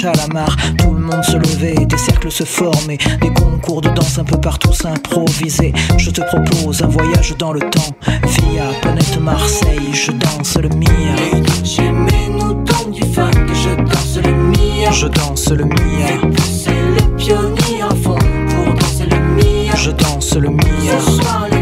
Chalamar Tout le monde se levait, des cercles se formaient. Des concours de danse un peu partout s'improvisaient. Je te propose un voyage dans le temps. Via planète Marseille, je danse le mia J'aimais-nous donc du funk, je danse le mia Je danse le mia C'est le pionnier en fond pour danser le mia Je danse le mia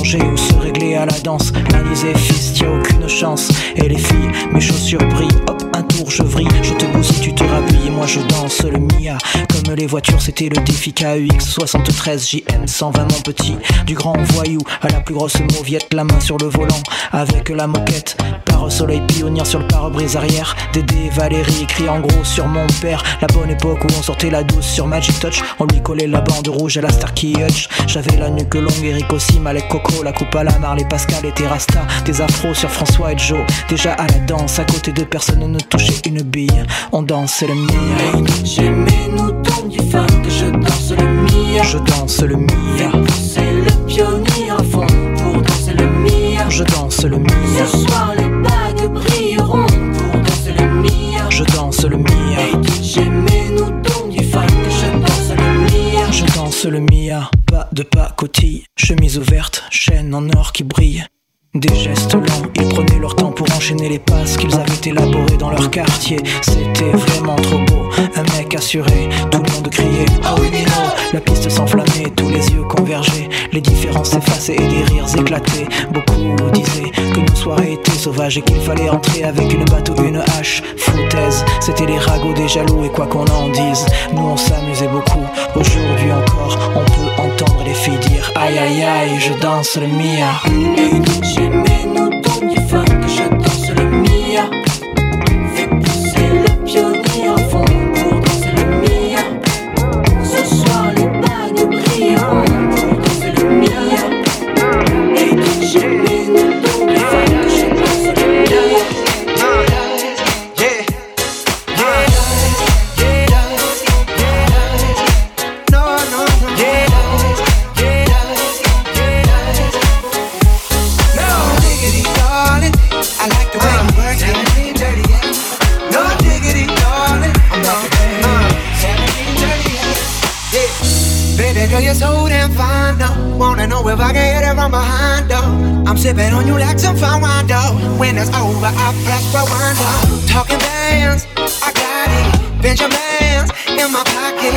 ou se régler à la danse. L'un disait fils, t'y aucune chance. Et les filles, mes chaussures brillent, hop je te bousille, tu te rhabilles, moi je danse le Mia. Comme les voitures, c'était le défi KUX 73 JM 120 mon petit. Du grand voyou à la plus grosse mauviette, la main sur le volant avec la moquette. Par soleil pionnier sur le pare-brise arrière. Dédé Valérie écrit en gros sur mon père. La bonne époque où on sortait la douce sur Magic Touch. On lui collait la bande rouge à la Starkey Hutch. J'avais la nuque longue, Eric aussi, Malek Coco, la coupe à la Marley Pascal et Terrasta. Des afros sur François et Joe. Déjà à la danse, à côté de personne ne touchait une bille. On dansait le mia. J'aimais nous donne du funk, je danse le mia. Je danse le mia. C'est le pionnier à fond pour danser le mia. Je danse le mia. Ce soir les bagues brilleront pour danser le mia. Je danse le mia. J'aimais nous donne du funk, je danse le mia. Je danse le mia. Pas de pacotille, chemise ouverte, chaîne en or qui brille. Des gestes lents, ils prenaient leur temps pour enchaîner les passes qu'ils avaient élaborées dans leur quartier. C'était vraiment trop beau, un mec assuré, tout le monde criait Ah oui, La piste s'enflammait, tous les yeux convergeaient, les différences s'effaçaient et des rires éclataient. Beaucoup disaient que nos soirées étaient sauvages et qu'il fallait entrer avec une batte ou une hache. Foutaise, c'était les ragots des jaloux et quoi qu'on en dise, nous on s'amusait beaucoup. Aujourd'hui encore, on peut entendre les filles dire Aïe aïe aïe, je danse le mia. From behind, though. I'm sipping on you like some fine wine, though. When it's over, I press rewind, though. Talking bands, I got it. Benjamins in my pocket.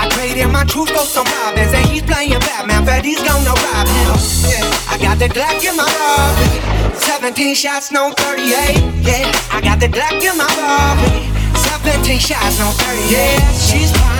I traded my truth for some robins, and he's playing Batman. Freddy's gonna rob him. Yeah, I got the Glock in my robbery. 17 shots, no 38. Yeah, I got the Glock in my robbery. 17 shots, no 38. Yeah, she's fine.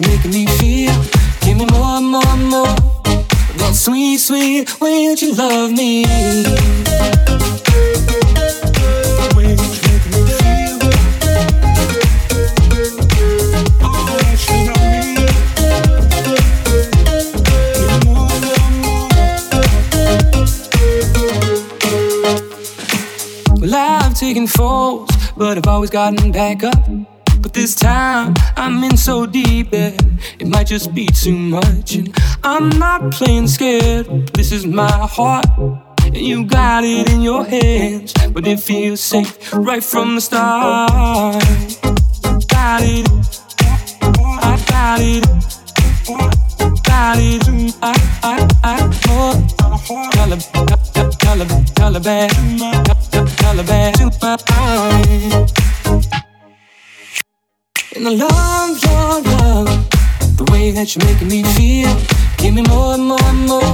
you're making me feel. Give me more, more, more. That sweet, sweet way that you love me. taken falls, but I've always gotten back up. Just be too much. And I'm not playing scared. This is my heart, and you got it in your hands. But it feels safe right from the start. Got it, I got it, got it. I, I, I, oh. And I love your love, way that you're making me feel. Give me more and more and more.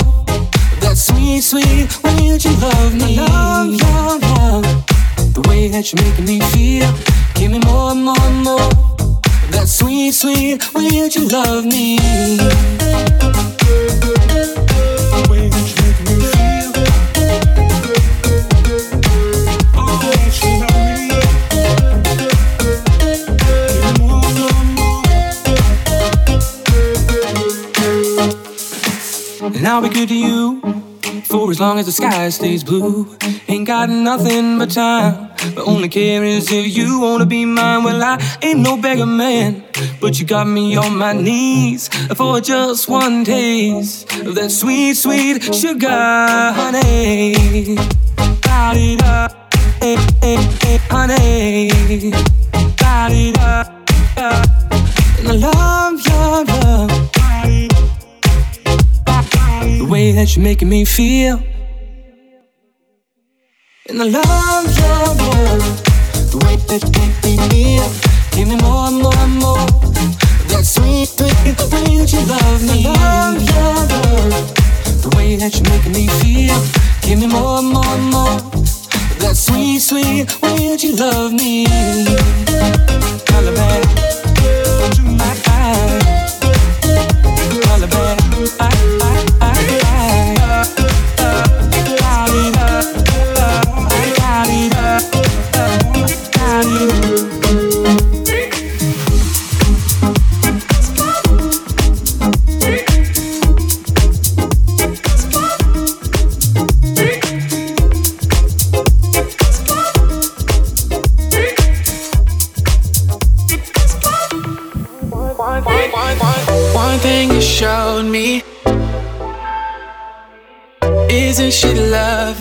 That sweet, sweet way that you love me. I love love, the way that you're making me feel. Give me more and more and more. That sweet, sweet way that you love me. And I'll be good to you for as long as the sky stays blue. Ain't got nothing but time, but only care is if you wanna be mine. Well, I ain't no beggar man, but you got me on my knees for just one taste of that sweet, sweet sugar honey. It up, hey, hey, hey, honey. Got it up, up. And I love, love, love the way that you're making me feel. And I love, love the way that you make me feel. Give me more, more, more. That sweet, sweet the way that you love me. I love, love the way that you're making me feel. Give me more, more, more. That sweet, sweet way that you love me. Caliban, to my eyes. Caliban, I, I.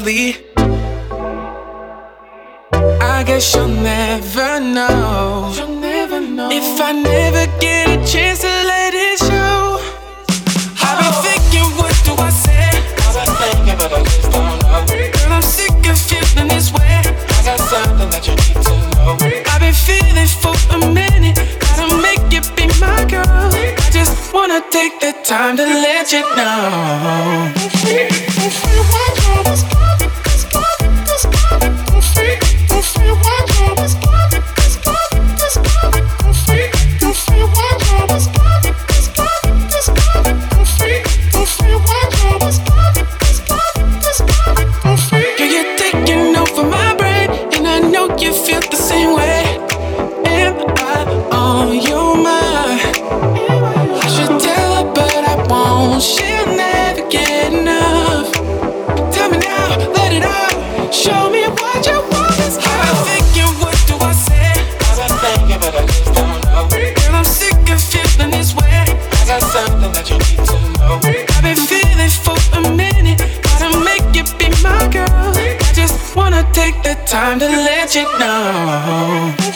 lovely? I guess you'll never know. You'll never know. If I never get a chance to let it show. I've been oh. thinking, what do I say? I've been thinking, but I just don't know. Girl, I'm sick of feeling this way. I got something that you need to know. I've been feeling for a minute. Gotta make you be my girl. Just wanna take the time to let you know. Time to let you know.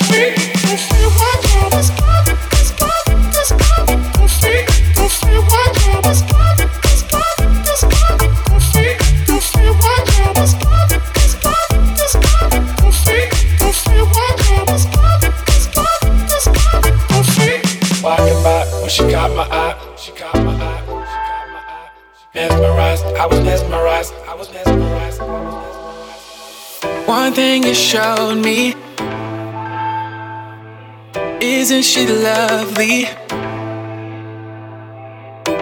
One thing you showed me Isn't she lovely?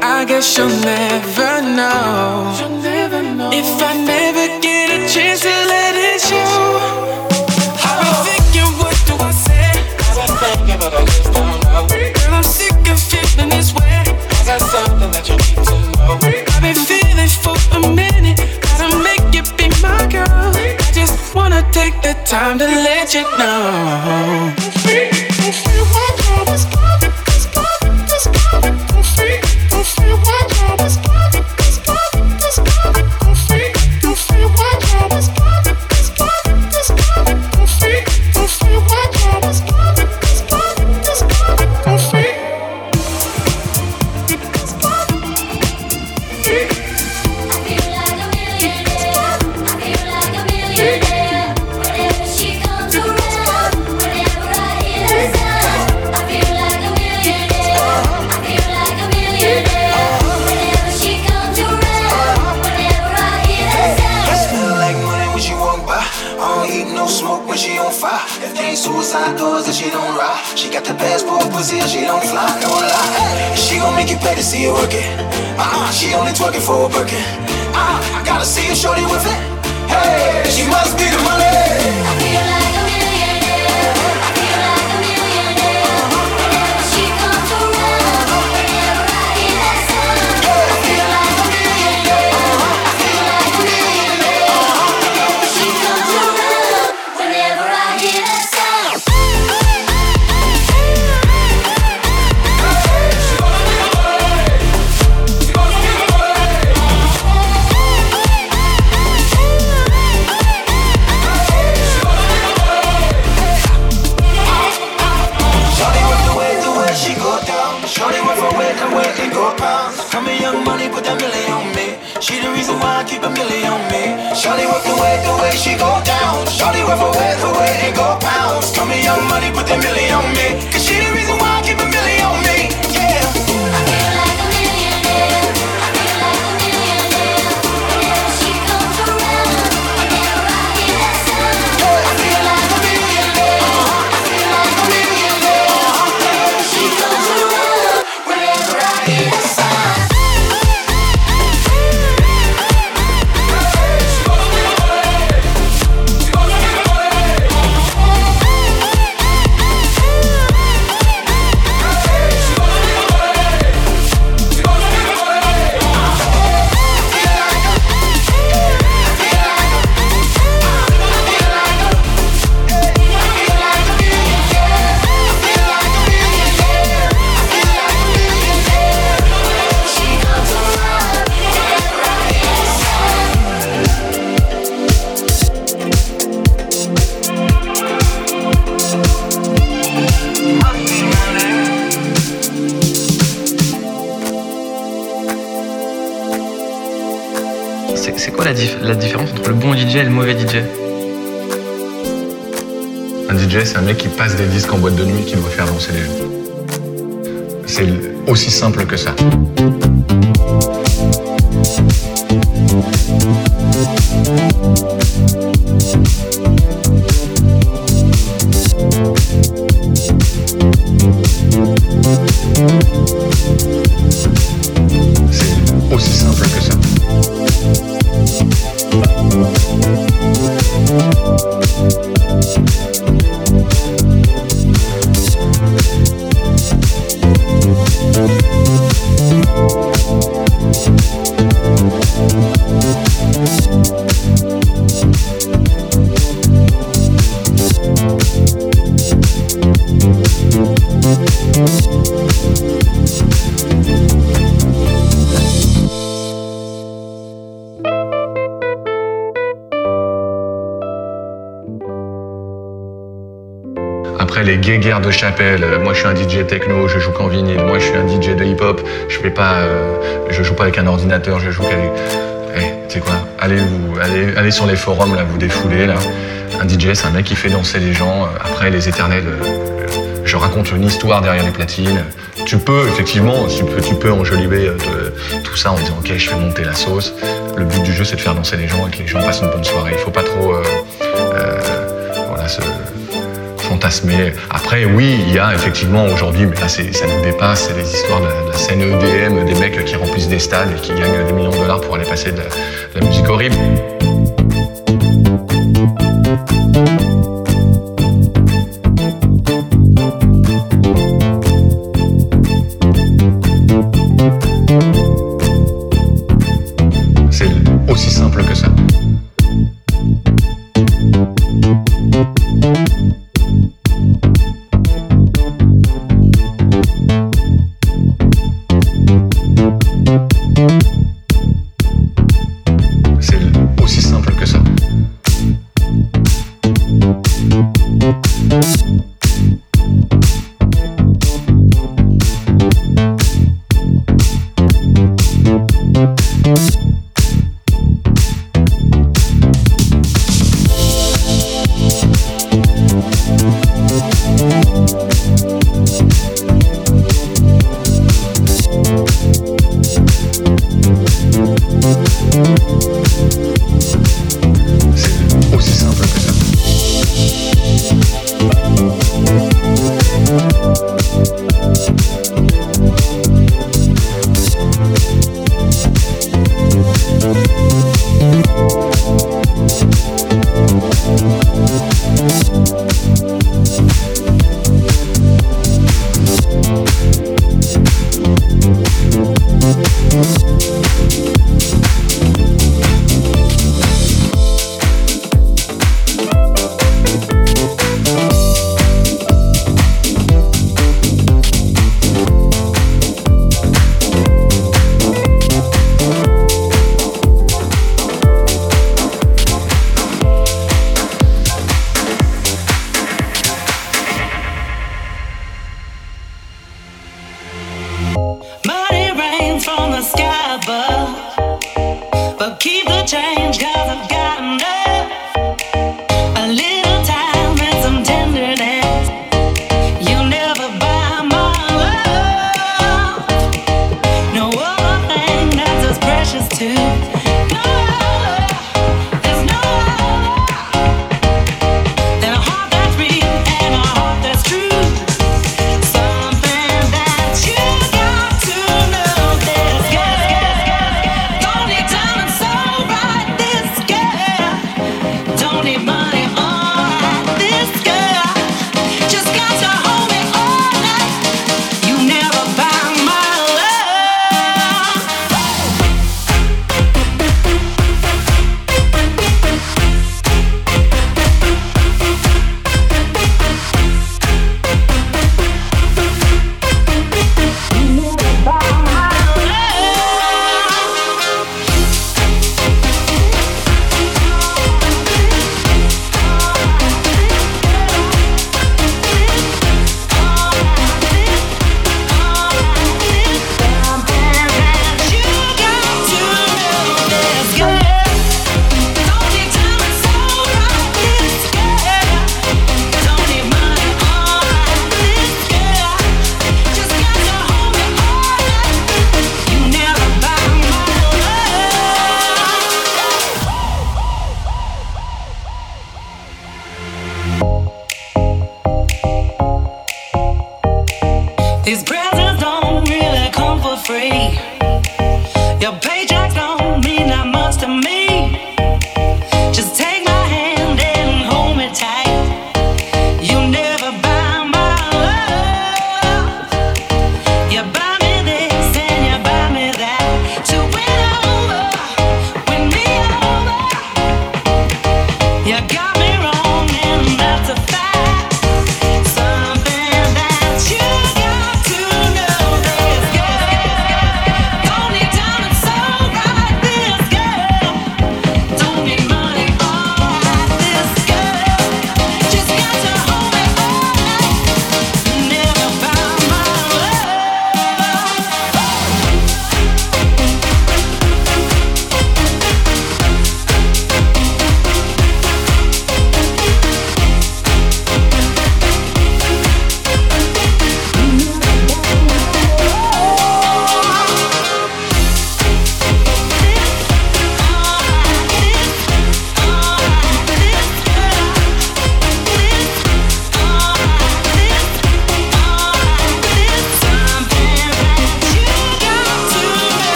I guess you'll never know. You'll never know. If I never get a chance to let it show. I've been thinking, what do I say? Thinking, but I just don't know. Girl, I'm sick of feeling this way. I got something that you need to know. Time to let you know. the best passport pussy and she don't fly, don't lie. Hey, she gon' make you pay to see her working. Uh-uh, she only twerking for a Birkin. Uh, I gotta see her shorty with it. Hey, she must be quoi la, dif- la différence entre le bon DJ et le mauvais DJ Un DJ, c'est un mec qui passe des disques en boîte de nuit qui doit faire danser les. C'est aussi simple que ça. Euh, moi je suis un DJ techno, je joue qu'en vinyle, moi je suis un DJ de hip-hop, je fais euh, joue pas avec un ordinateur, je joue qu'avec. Eh, tu quoi allez, vous, allez, allez sur les forums là, vous défoulez là. Un DJ, c'est un mec qui fait danser les gens. Euh, Après les éternels, je raconte une histoire derrière les platines. Tu peux effectivement, tu peux, enjoliver tout ça en disant ok, je fais monter la sauce. Le but du jeu, c'est de faire danser les gens et que les gens passent une bonne soirée. Il faut pas trop, Après, oui, il y a effectivement aujourd'hui, mais là ça nous dépasse, c'est les histoires de la, scène EDM, des mecs qui remplissent des stades et qui gagnent des millions de dollars pour aller passer de la musique horrible. It's great.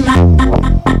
like.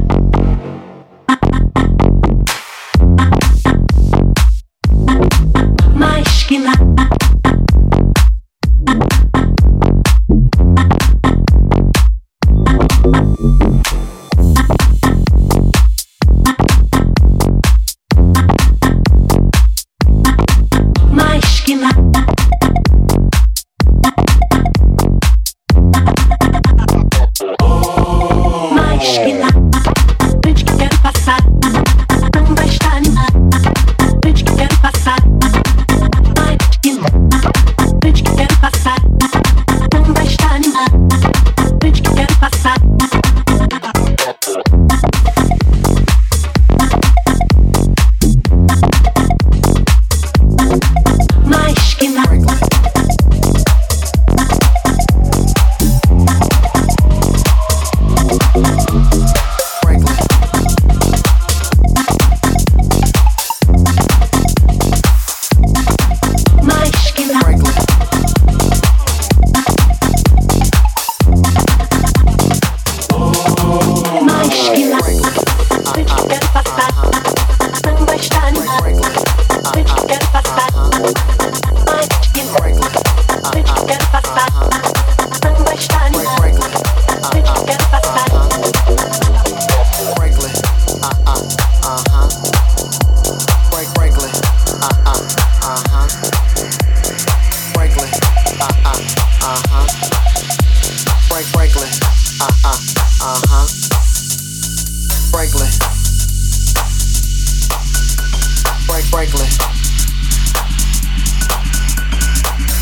Franklin.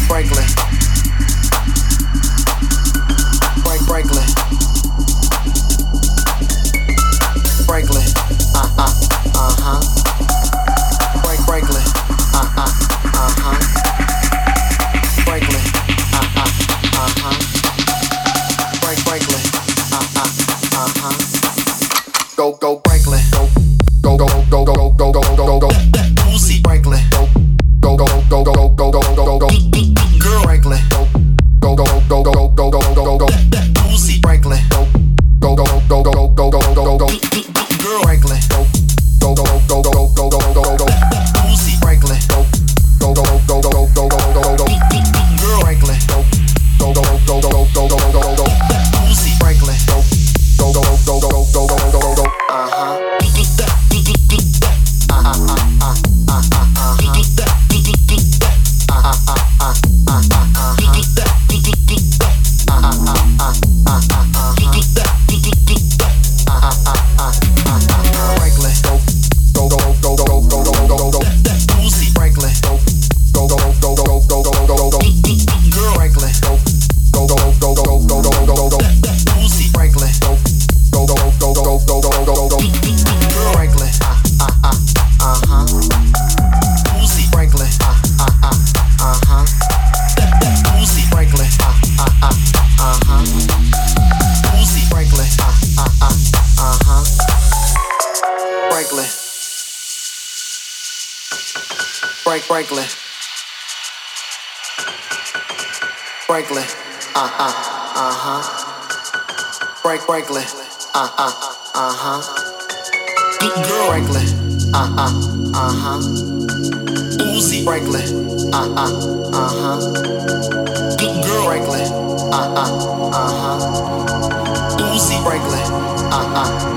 Franklin. Frank Franklin. Franklin. Uh-huh. Uh-huh. Frank Franklin. Franklin. uh huh, uh huh. Frank Franklin. uh huh, uh huh. Franklin. uh huh, uh huh. Uzi. Franklin. uh huh, uh huh. Good girl. Franklin. uh huh, uh huh. Uzi. Franklin. uh huh.